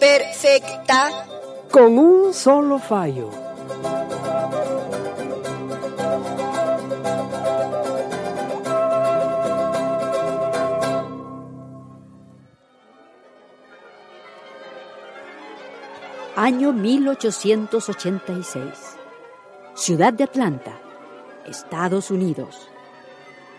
Perfecta. Con un solo fallo. Año 1886. Ciudad de Atlanta, Estados Unidos.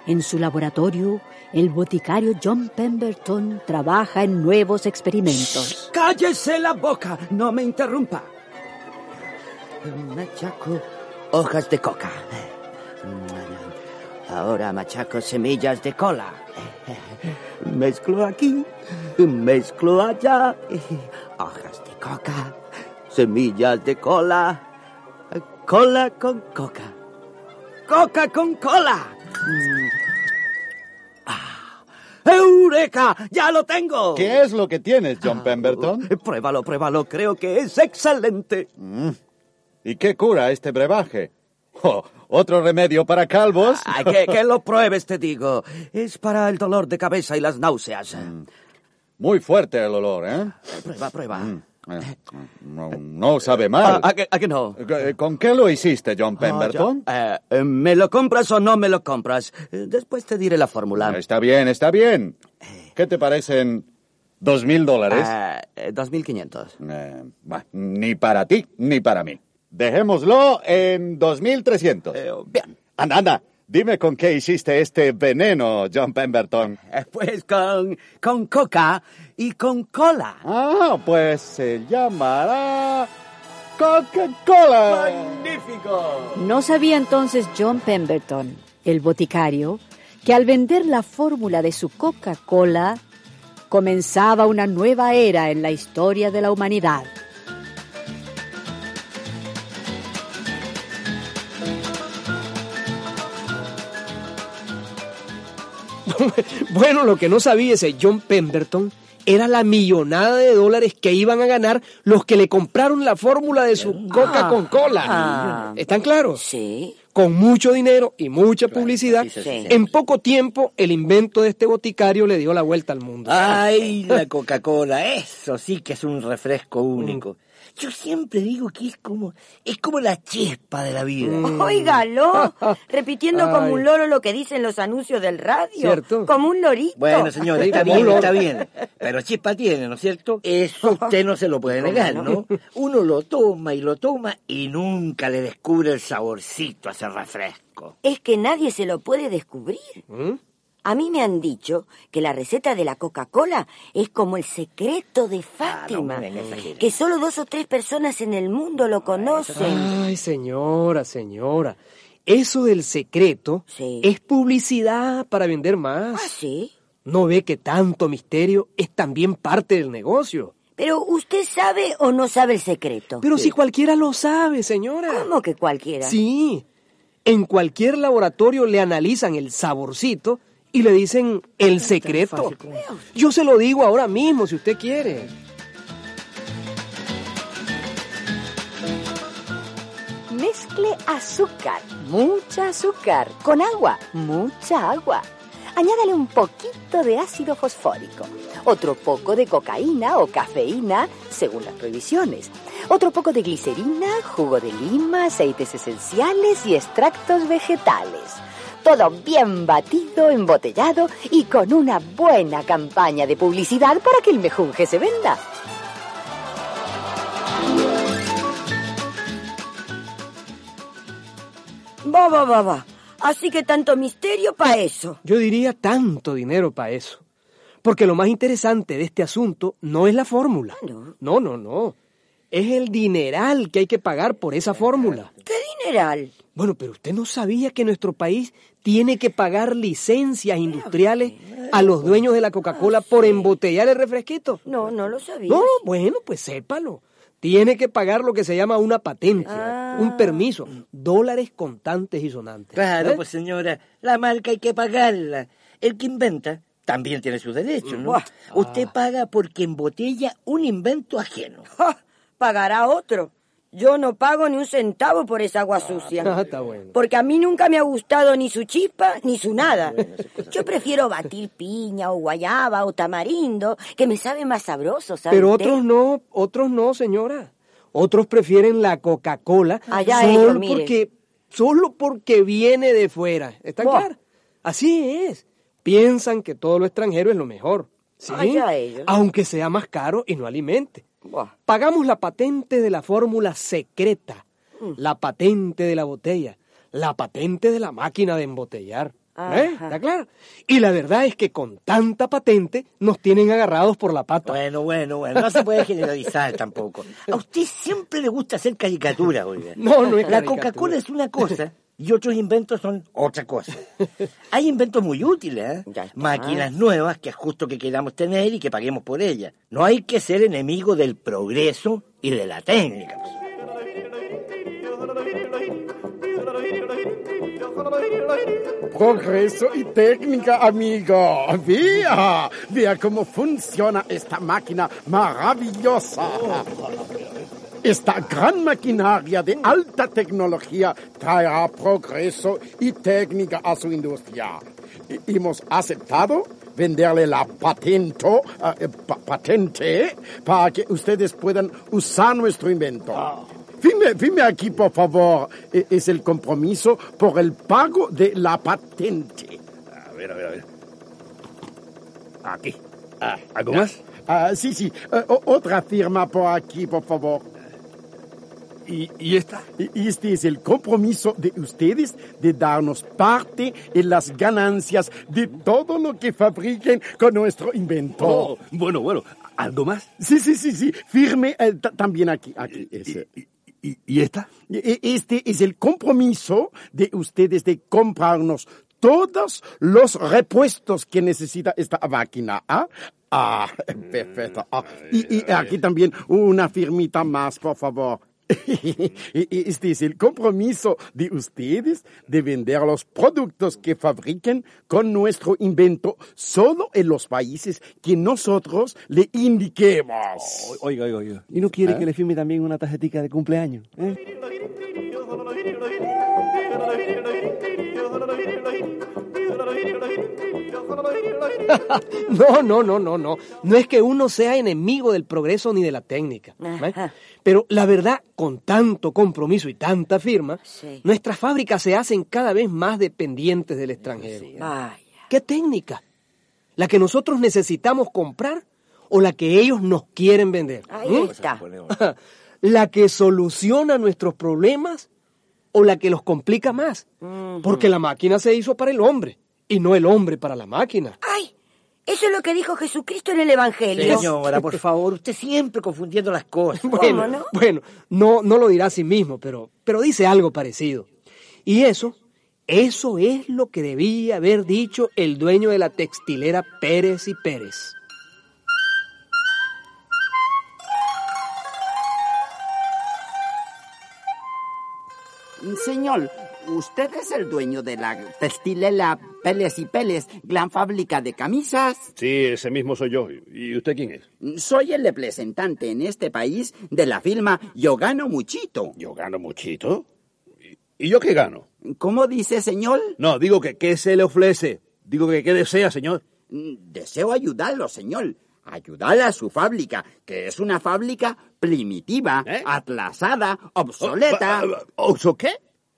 En su laboratorio, el boticario John Pemberton trabaja en nuevos experimentos. ¡Cállese la boca! No me interrumpa. Machaco hojas de coca. Ahora machaco semillas de cola. Mezclo aquí, mezclo allá. Hojas de coca, semillas de cola. Cola con coca. Coca con cola. Ah, ¡Eureka! ¡Ya lo tengo! ¿Qué es lo que tienes, John Pemberton? Pruébalo, pruébalo. Creo que es excelente. Mm. ¿Y qué cura este brebaje? Oh, ¿Otro remedio para calvos? Ay, que, que lo pruebes, te digo. Es para el dolor de cabeza y las náuseas. Muy fuerte el olor, ¿eh? Prueba, prueba. Mm, eh, No, no sabe mal. Ah, ¿a, que, a que no? Eh, ¿Con qué lo hiciste, John Pemberton? Ah, ya. Eh, eh, ¿Me lo compras o no me lo compras? Después te diré la fórmula. Está bien, está bien. ¿Qué te parecen dos mil dólares? Ah, 2.500. Eh, bah, ni para ti, ni para mí. Dejémoslo en 2.300. Eh, bien. Anda, anda. Dime con qué hiciste este veneno, John Pemberton. Eh, Pues con, con coca y con cola. Ah, pues se llamará Coca-Cola. ¡Magnífico! No sabía entonces John Pemberton, el boticario, que al vender la fórmula de su Coca-Cola comenzaba una nueva era en la historia de la humanidad. Bueno, lo que no sabía ese John Pemberton era la millonada de dólares que iban a ganar los que le compraron la fórmula de su Coca con cola. Ah. ¿Están claros? Sí. Con mucho dinero y mucha publicidad, sí, sí, sí. en poco tiempo el invento de este boticario le dio la vuelta al mundo. Ay, la Coca-Cola, eso sí que es un refresco único. Yo siempre digo que es como, es como la chispa de la vida. Óigalo, repitiendo como un loro lo que dicen los anuncios del radio. ¿Cierto? Como un lorito. Bueno, señor, está bien, está bien. Pero chispa tiene, ¿no es cierto? Eso usted no se lo puede negar, ¿no? Uno lo toma y lo toma y nunca le descubre el saborcito a ese refresco. Es que nadie se lo puede descubrir. ¿Mm? A mí me han dicho que la receta de la Coca-Cola es como el secreto de Fátima, Ah, no, exagere. que solo dos o tres personas en el mundo lo conocen. Ay, señora, señora. Eso del secreto Sí. es publicidad para vender más. ¿Ah, sí? ¿No ve que tanto misterio es también parte del negocio? Pero usted sabe o no sabe el secreto. Pero si cualquiera lo sabe, señora. ¿Cómo que cualquiera? Sí. En cualquier laboratorio le analizan el saborcito y le dicen el secreto. Yo se lo digo ahora mismo si usted quiere. Mezcle azúcar, mucha azúcar, con agua, mucha agua. añádale un poquito de ácido fosfórico, otro poco de cocaína o cafeína, según las prohibiciones, otro poco de glicerina, jugo de lima, aceites esenciales y extractos vegetales. Todo bien batido, embotellado y con una buena campaña de publicidad para que el mejunje se venda. Va, va, va, va. Así que tanto misterio para eso. Yo diría tanto dinero para eso. Porque lo más interesante de este asunto no es la fórmula. No. No, no, no. Es el dineral que hay que pagar por esa fórmula. ¿Qué dineral? Bueno, pero usted no sabía que nuestro país tiene que pagar licencias industriales a los dueños de la Coca-Cola por embotellar el refresquito. No, no lo sabía. No, bueno, pues sépalo. Tiene que pagar lo que se llama una patente, Ah. un permiso, dólares contantes y sonantes. Claro, ¿Eh? pues señora, la marca hay que pagarla. El que inventa también tiene sus derechos, ¿no? Usted paga porque embotella un invento ajeno. Pagará otro. Yo no pago ni un centavo por esa agua sucia. Ah, está bueno. Porque a mí nunca me ha gustado ni su chispa ni su nada. Yo prefiero batir piña o guayaba o tamarindo, que me sabe más sabroso, ¿sabe Pero usted? otros no, otros no, señora. Otros prefieren la Coca-Cola Allá solo ellos, porque solo porque viene de fuera. ¿Está Buah. claro? Así es. Piensan que todo lo extranjero es lo mejor. ¿sí? Allá ellos. Aunque sea más caro y no alimente. Pagamos la patente de la fórmula secreta, Mm. la patente de la botella, la patente de la máquina de embotellar. ¿Eh? ¿Está claro? Y la verdad es que con tanta patente nos tienen agarrados por la pata. Bueno, bueno, bueno, no se puede generalizar tampoco. A usted siempre le gusta hacer caricatura, oiga. No, no es La. Coca-Cola es una cosa y otros inventos son otra cosa. Hay inventos muy útiles, ¿eh? Máquinas nuevas que es justo que queramos tener y que paguemos por ellas. No hay que ser enemigo del progreso y de la técnica. Progreso y técnica, amigo. Vea, vea cómo funciona esta máquina maravillosa. Esta gran maquinaria de alta tecnología traerá progreso y técnica a su industria. Y- hemos aceptado venderle la patento, eh, pa- patente para que ustedes puedan usar nuestro invento. Firme, firme aquí, por favor. E- Es el compromiso por el pago de la patente. A ver, a ver, a ver. Aquí. Ah, ¿Algo más? Ah, sí, sí. Eh, otra firma por aquí, por favor. ¿Y, y esta? Y Este es el compromiso de ustedes de darnos parte en las ganancias de todo lo que fabriquen con nuestro invento. Oh, bueno, bueno. ¿Algo más? Sí, sí, sí, sí. Firme eh, ta- también aquí. aquí ese. ¿Y, y, y esta? E- Este es el compromiso de ustedes de comprarnos todos los repuestos que necesita esta máquina. ¿ah? Ah, perfecto. Ah, y, y aquí también una firmita más, por favor. Este es el compromiso de ustedes de vender los productos que fabriquen con nuestro invento solo en los países que nosotros le indiquemos. Oiga, oiga, oiga. ¿Y no quiere que le firme también una tarjetita de cumpleaños? ¿Eh? No, no, no, no, no. No es que uno sea enemigo del progreso ni de la técnica. ¿eh? Pero la verdad, con tanto compromiso y tanta firma, Sí. nuestras fábricas se hacen cada vez más dependientes del extranjero. Vaya. ¿Qué técnica? ¿La que nosotros necesitamos comprar o la que ellos nos quieren vender? Ahí ¿Mm? está. ¿La que soluciona nuestros problemas o la que los complica más? Porque la máquina se hizo para el hombre y no el hombre para la máquina. ¡Ay! Eso es lo que dijo Jesucristo en el Evangelio. Señora, por favor, usted siempre confundiendo las cosas. Bueno, no? bueno, no, no lo dirá a sí mismo, pero, pero dice algo parecido. Y eso, eso es lo que debía haber dicho el dueño de la textilera Pérez y Pérez. Señor, usted es el dueño de la textilera Peles y Peles, gran fábrica de camisas. Sí, ese mismo soy yo. ¿Y usted quién es? Soy el representante en este país de la firma Yo Gano Muchito. ¿Yo gano muchito? ¿Y, yo qué gano? ¿Cómo dice, señor? No, digo que ¿qué se le ofrece? Digo que qué desea, señor. Mm, Deseo ayudarlo, señor. Ayudar a su fábrica, que es una fábrica primitiva, ¿Eh? atrasada, obsoleta. ¿Oso qué?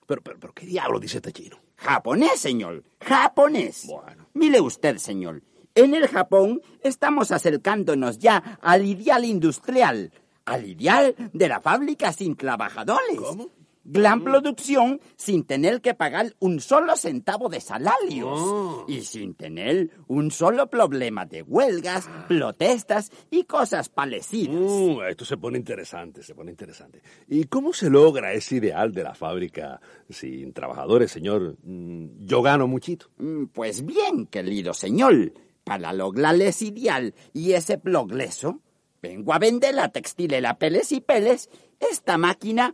Pero, pero, pero, ¿qué diablo dice este chino? Japonés, señor. Japonés. Mire usted, señor. En el Japón estamos acercándonos ya al ideal industrial, al ideal de la fábrica sin trabajadores. ¿Cómo? Gran producción sin tener que pagar un solo centavo de salarios y sin tener un solo problema de huelgas, protestas y cosas parecidas. Mm, esto se pone interesante, se pone interesante. ¿Y cómo se logra ese ideal de la fábrica sin trabajadores, señor? Mm, Yo gano muchito. Mm, Pues bien, querido señor, para lograr ese ideal y ese progreso, vengo a vender la textilera Peles y Peles, esta máquina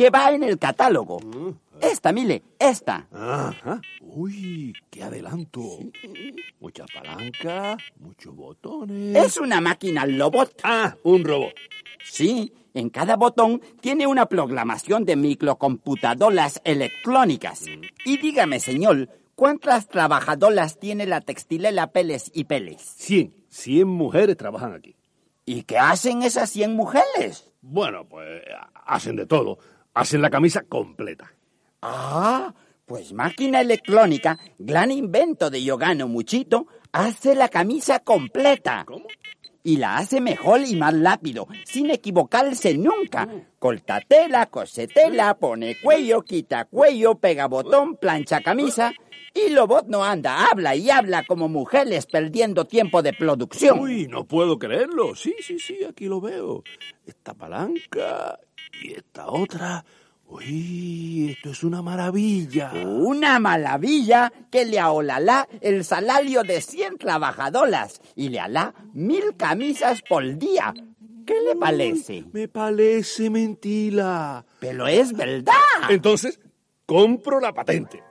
que va en el catálogo. Esta, mire, esta. Ajá. Uy, qué adelanto. Mucha palanca, muchos botones. Es una máquina robot. Ah, un robot. Sí, en cada botón tiene una programación de microcomputadoras electrónicas. Y dígame, señor, ¿cuántas trabajadoras tiene la textilera Peles y Peles? Cien. Cien mujeres trabajan aquí. ¿Y qué hacen esas 100 mujeres? Bueno, pues hacen de todo. Hacen la camisa completa. Ah, pues máquina electrónica, gran invento de Yogano Muchito, hace la camisa completa. ¿Cómo? Y la hace mejor y más rápido, sin equivocarse nunca. Corta tela, cose tela, pone cuello, quita cuello, pega botón, plancha camisa. Y Lobot no anda, habla y habla como mujeres perdiendo tiempo de producción. Uy, no puedo creerlo. Sí, sí, sí, aquí lo veo. Esta palanca y esta otra. Uy, esto es una maravilla. Una maravilla que le aholará el salario de 100 trabajadoras y le hará mil camisas por día. ¿Qué le parece? Me parece mentira. Pero es verdad. Entonces, compro la patente.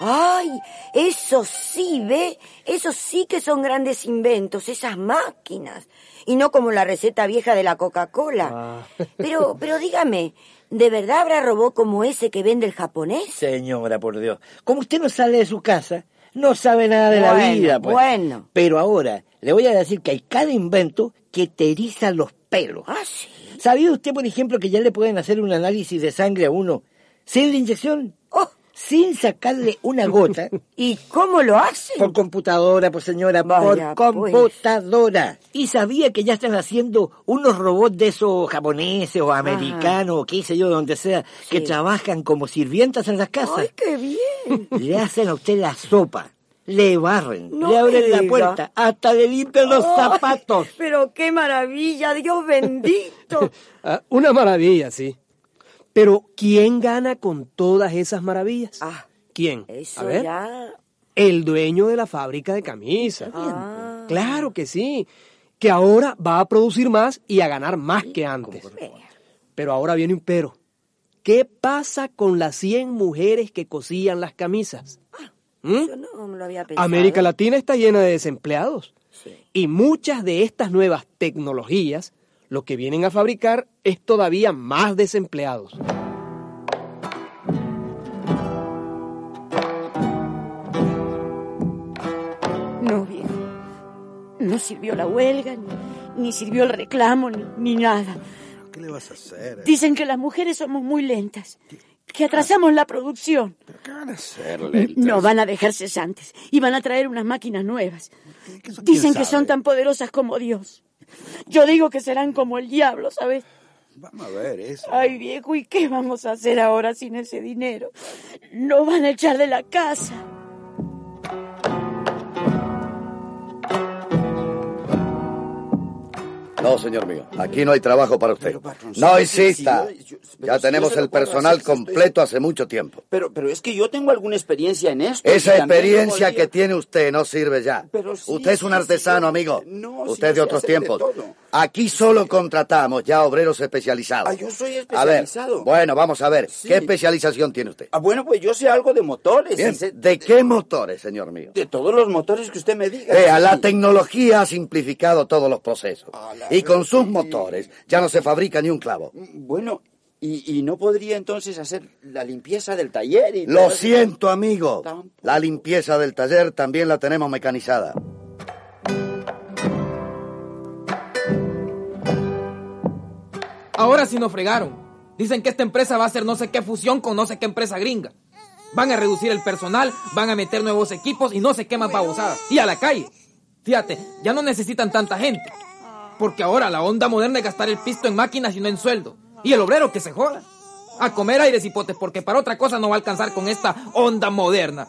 Ay, eso sí, ¿ve? Eso sí que son grandes inventos, esas máquinas. Y no como la receta vieja de la Coca-Cola. Pero, pero dígame, ¿de verdad habrá robot como ese que vende el japonés? Señora, por Dios. Como usted no sale de su casa, no sabe nada de la vida. Pues. bueno. Pero ahora, le voy a decir que hay cada invento que te eriza los pelos. Ah, sí. ¿Sabía usted, por ejemplo, que ya le pueden hacer un análisis de sangre a uno sin la inyección? Sin sacarle una gota. ¿y cómo lo hacen? Por computadora, pues señora, Vaya, por pues. computadora. Y sabía que ya están haciendo unos robots de esos japoneses o americanos, o qué sé yo, donde sea, que trabajan como sirvientas en las casas. ¡Ay, qué bien! Le hacen a usted la sopa, le barren, No le abren la puerta, hasta le limpian los zapatos. Pero qué maravilla, Dios bendito. Ah, una maravilla, sí. Pero ¿quién gana con todas esas maravillas? Ah, ¿Quién? eso A ver. ya. El dueño de la fábrica de camisas. Ah. Claro que sí. Que ahora va a producir más y a ganar más que antes. Pero ahora viene un pero. ¿Qué pasa con las 100 mujeres que cosían las camisas? ¿Mm? Yo no me lo había pensado. América Latina está llena de desempleados. Sí. Y muchas de estas nuevas tecnologías lo que vienen a fabricar es todavía más desempleados. No, viejo. No sirvió la huelga, ni, ni sirvió el reclamo, ni, ni nada. ¿Qué le vas a hacer? Dicen que las mujeres somos muy lentas, que atrasamos la producción. ¿Qué van a hacer, No van a dejar cesantes y van a traer unas máquinas nuevas. Dicen que son tan poderosas como Dios. Yo digo que serán como el diablo, ¿sabes? Vamos a ver eso. Ay, viejo, ¿y qué vamos a hacer ahora sin ese dinero? Nos van a echar de la casa. No, señor mío, aquí no hay trabajo para usted. No si- insista. Ya tenemos el personal completo hace mucho tiempo. Pero, pero es que yo tengo alguna experiencia en esto. Esa experiencia que tiene usted no sirve ya. Usted es un artesano, amigo. usted yo de otros tiempos. Aquí solo contratamos ya obreros especializados. Ah, yo soy A ver, especializado. bueno, vamos a ver. Sí. ¿Qué especialización tiene usted? Ah, bueno, pues yo sé algo de motores. Bien, y sé- ¿De qué motores, señor mío? de todos los motores que usted me diga. Vea, sí. la tecnología ha simplificado todos los procesos. Ah, la- Y con sus motores. Ya no se fabrica ni un clavo. Bueno, ¿y, y no podría entonces hacer la limpieza del taller? Y Lo siento, amigo. La limpieza del taller también la tenemos mecanizada. Ahora sí nos fregaron. Dicen que esta empresa va a hacer no sé qué fusión con no sé qué empresa gringa. Van a reducir el personal, van a meter nuevos equipos y no sé qué más babosadas. Y a la calle. Fíjate, ya no necesitan tanta gente. Porque ahora la onda moderna es gastar el pisto en máquinas y no en sueldo. Y el obrero que se joda. A comer aires y potes porque para otra cosa no va a alcanzar con esta onda moderna.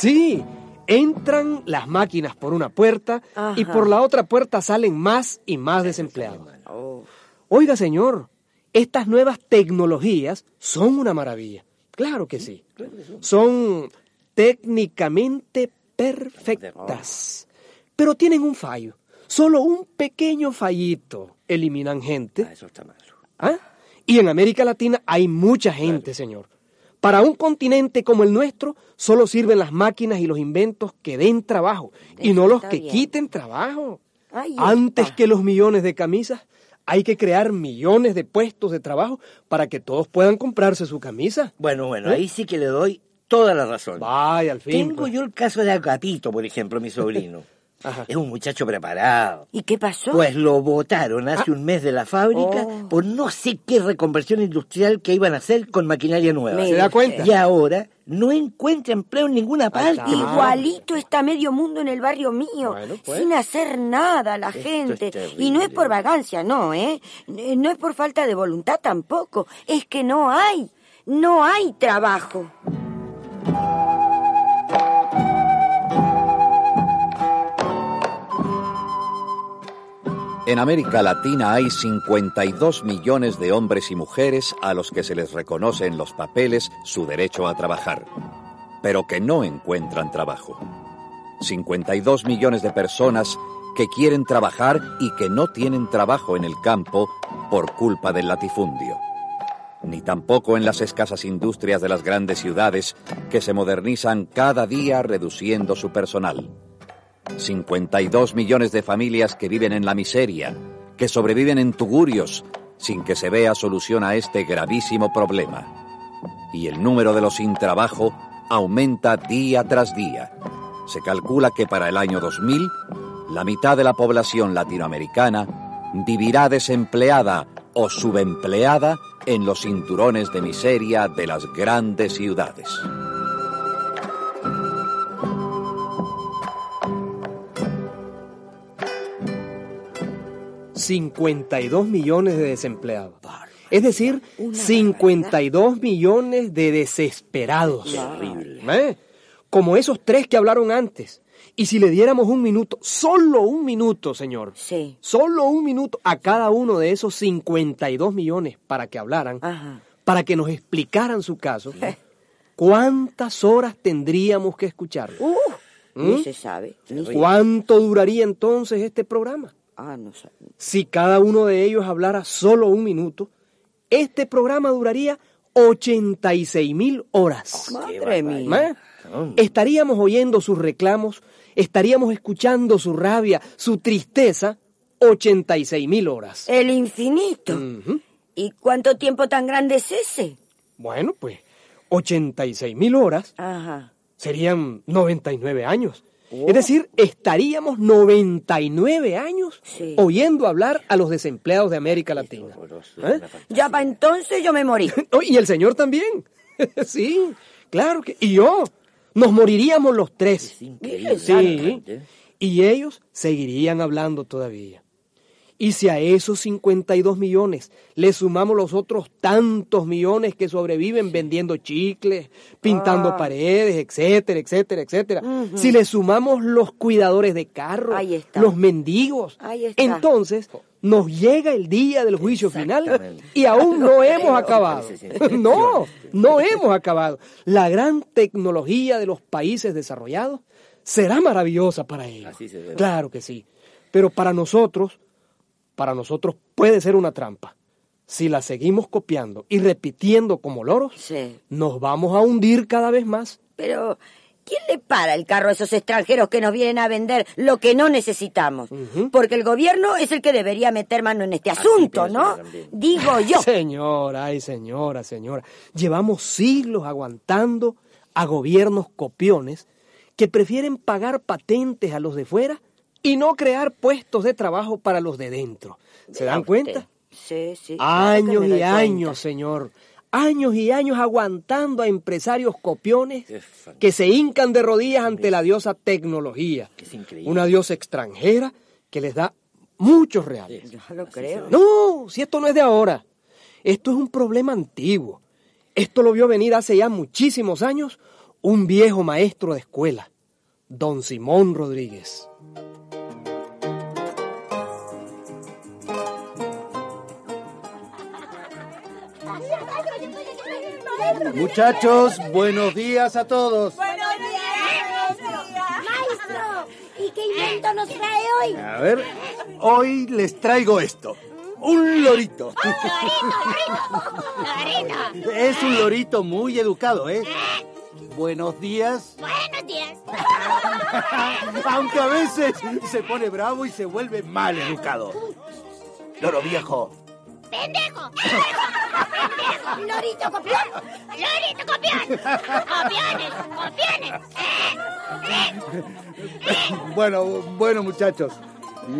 Sí, entran las máquinas por una puerta y por la otra puerta salen más y más desempleados. Oiga, señor, estas nuevas tecnologías son una maravilla. Claro que sí. Son técnicamente perfectas. Pero tienen un fallo. Solo un pequeño fallito. Eliminan gente. Eso está malo. ¿Ah? Y en América Latina hay mucha gente, señor. Para un continente como el nuestro, solo sirven las máquinas y los inventos que den trabajo y no los que quiten trabajo. Antes que los millones de camisas, hay que crear millones de puestos de trabajo para que todos puedan comprarse su camisa. Bueno, bueno, ¿Eh? ahí sí que le doy toda la razón. Vaya, al fin. Tengo pues. yo el caso de Agapito, por ejemplo, mi sobrino. Ajá. Es un muchacho preparado. ¿Y qué pasó? Pues lo votaron hace un mes de la fábrica Oh. por no sé qué reconversión industrial que iban a hacer con maquinaria nueva. ¿Se da cuenta? Y ahora no encuentra empleo en ninguna parte. Igualito está medio mundo en el barrio mío, pues. sin hacer nada la Esto gente. y no es por vagancia, no, ¿eh? Eh, No es por falta de voluntad tampoco. Es que no hay, no hay trabajo. En América Latina hay 52 millones de hombres y mujeres a los que se les reconoce en los papeles su derecho a trabajar, pero que no encuentran trabajo. 52 millones de personas que quieren trabajar y que no tienen trabajo en el campo por culpa del latifundio. Ni tampoco en las escasas industrias de las grandes ciudades que se modernizan cada día reduciendo su personal. 52 millones de familias que viven en la miseria, que sobreviven en tugurios, sin que se vea solución a este gravísimo problema. Y el número de los sin trabajo aumenta día tras día. Se calcula que para el año 2000, la mitad de la población latinoamericana vivirá desempleada o subempleada en los cinturones de miseria de las grandes ciudades. 52 millones de desempleados. Es decir, 52 millones de desesperados. ¿Eh? Como esos tres que hablaron antes. Y si le diéramos un minuto, solo un minuto, señor. Sí. Solo un minuto a cada uno de esos 52 millones para que hablaran, para que nos explicaran su caso, ¿cuántas horas tendríamos que escuchar? Uh, ¿Mm? Ni se sabe. se- ¿Cuánto duraría entonces este programa? Ah, no. Si cada uno de ellos hablara solo un minuto, este programa duraría 86 mil horas. Madre mía. ¿Eh? Estaríamos oyendo sus reclamos, estaríamos escuchando su rabia, su tristeza, 86 mil horas. El infinito. ¿Y cuánto tiempo tan grande es ese? Bueno, pues 86 mil horas Ajá. serían 99 años. Es decir, estaríamos 99 años oyendo hablar a los desempleados de América Latina. ¿Eh? Ya para entonces yo me morí. Oh, y el señor también. sí, claro que. Y yo. Nos moriríamos los tres. Sí. Y ellos seguirían hablando todavía. Y si a esos 52 millones le sumamos los otros tantos millones que sobreviven vendiendo chicles, pintando Ah. paredes, etcétera, etcétera, etcétera. Si le sumamos los cuidadores de carros, los mendigos, entonces nos llega el día del juicio final y aún no hemos acabado. No, no hemos acabado. La gran tecnología de los países desarrollados será maravillosa para ellos. Claro que sí. Pero para nosotros, para nosotros puede ser una trampa. Si la seguimos copiando y repitiendo como loros, nos vamos a hundir cada vez más. Pero, ¿quién le para el carro a esos extranjeros que nos vienen a vender lo que no necesitamos? Porque el gobierno es el que debería meter mano en este asunto, ¿no? Digo yo. Señora, ay, señora, señora. Llevamos siglos aguantando a gobiernos copiones que prefieren pagar patentes a los de fuera y no crear puestos de trabajo para los de dentro. ¿Se dan cuenta? Sí, sí. Años y años, señor. Años y años aguantando a empresarios copiones que se hincan de rodillas ante la diosa tecnología. Una diosa extranjera que les da muchos reales. Yo lo creo. No, si esto no es de ahora. Esto es un problema antiguo. Esto lo vio venir hace ya muchísimos años un viejo maestro de escuela, don Simón Rodríguez. Muchachos, buenos días a todos. Buenos días, maestro. ¿Y qué invento nos trae hoy? A ver, hoy les traigo esto. Un lorito. Lorito, Es un lorito muy educado, ¿eh? Buenos días. Buenos días. Aunque a veces se pone bravo y se vuelve mal educado. Loro viejo, ¡Pendejo! ¡Pendejo! ¡Lorito copión! ¡Lorito copión! ¡Copiones! ¡Copiones! Bueno, bueno muchachos,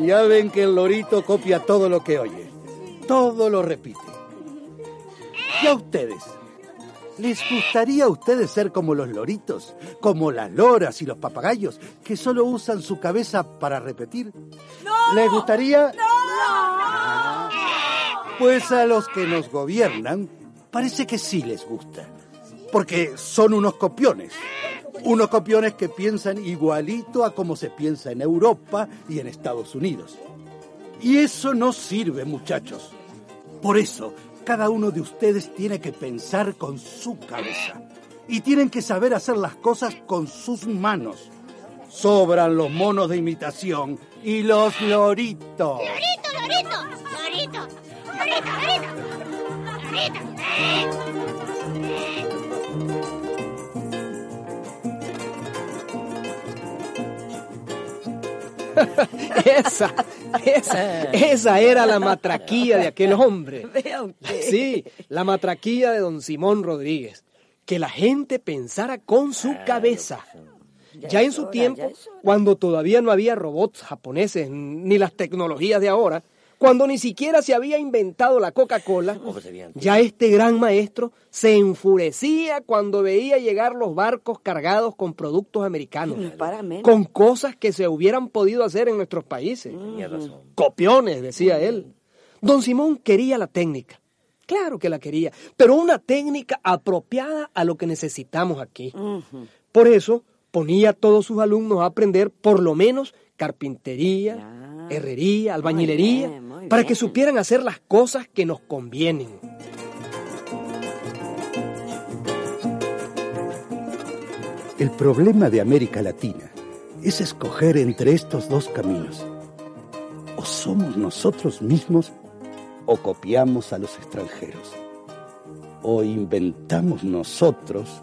ya ven que el lorito copia todo lo que oye. Todo lo repite. ¿Y a ustedes? ¿Les gustaría a ustedes ser como los loritos? Como las loras y los papagayos, que solo usan su cabeza para repetir. ¿Les gustaría? Pues a los que nos gobiernan parece que sí les gusta. Porque son unos copiones. Unos copiones que piensan igualito a como se piensa en Europa y en Estados Unidos. Y eso no sirve, muchachos. Por eso, cada uno de ustedes tiene que pensar con su cabeza. Y tienen que saber hacer las cosas con sus manos. Sobran los monos de imitación y los loritos. ¡Lorito, lorito! ¡Lorito! ¡Lorito, lorito! esa, esa, esa era la matraquía de aquel hombre. Sí, la matraquía de don Simón Rodríguez. Que la gente pensara con su cabeza. Ya en su tiempo, cuando todavía no había robots japoneses ni las tecnologías de ahora, cuando ni siquiera se había inventado la Coca-Cola, ya este gran maestro se enfurecía cuando veía llegar los barcos cargados con productos americanos, con cosas que se hubieran podido hacer en nuestros países. Copiones, decía él. Don Simón quería la técnica. Claro que la quería, pero una técnica apropiada a lo que necesitamos aquí. Por eso ponía a todos sus alumnos a aprender por lo menos carpintería, herrería, albañilería, para que supieran hacer las cosas que nos convienen. El problema de América Latina es escoger entre estos dos caminos. O somos nosotros mismos o copiamos a los extranjeros. O inventamos nosotros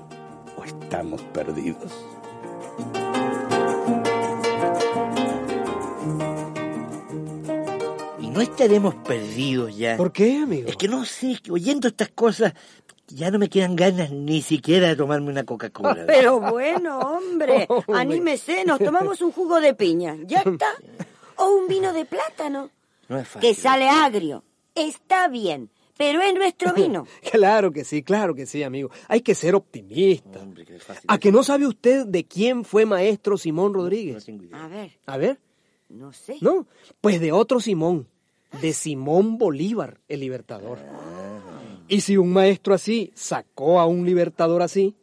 o estamos perdidos. No estaremos perdidos ya. ¿Por qué, amigo? Es que no sé, que oyendo estas cosas ya no me quedan ganas ni siquiera de tomarme una Coca-Cola. Pero bueno, hombre, Hombre. anímese, nos tomamos un jugo de piña, ya está. O un vino de plátano, No es fácil. que sale agrio. Está bien, pero es nuestro vino. Claro que sí, claro que sí, amigo. Hay que ser optimista. ¿A que no sabe usted de quién fue maestro Simón Rodríguez? A ver, A ver, no sé. no, pues de otro Simón, de Simón Bolívar, el libertador. Y si un maestro así sacó a un libertador así,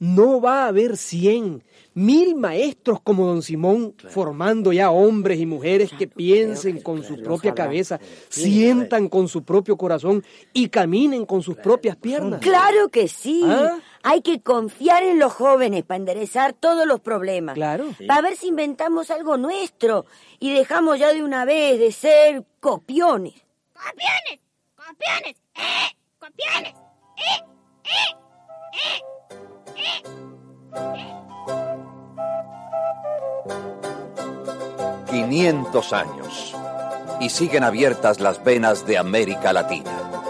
no va a haber cien, mil maestros como don Simón formando ya hombres y mujeres que piensen con su propia cabeza, sientan con su propio corazón y caminen con sus propias piernas. Claro que sí. ¿Ah? Hay que confiar en los jóvenes para enderezar todos los problemas. Claro. Para ver si inventamos algo nuestro y dejamos ya de una vez de ser copiones. ¡Copiones! ¡Copiones! ¡Copiones! 500 años. Y siguen abiertas las venas de América Latina.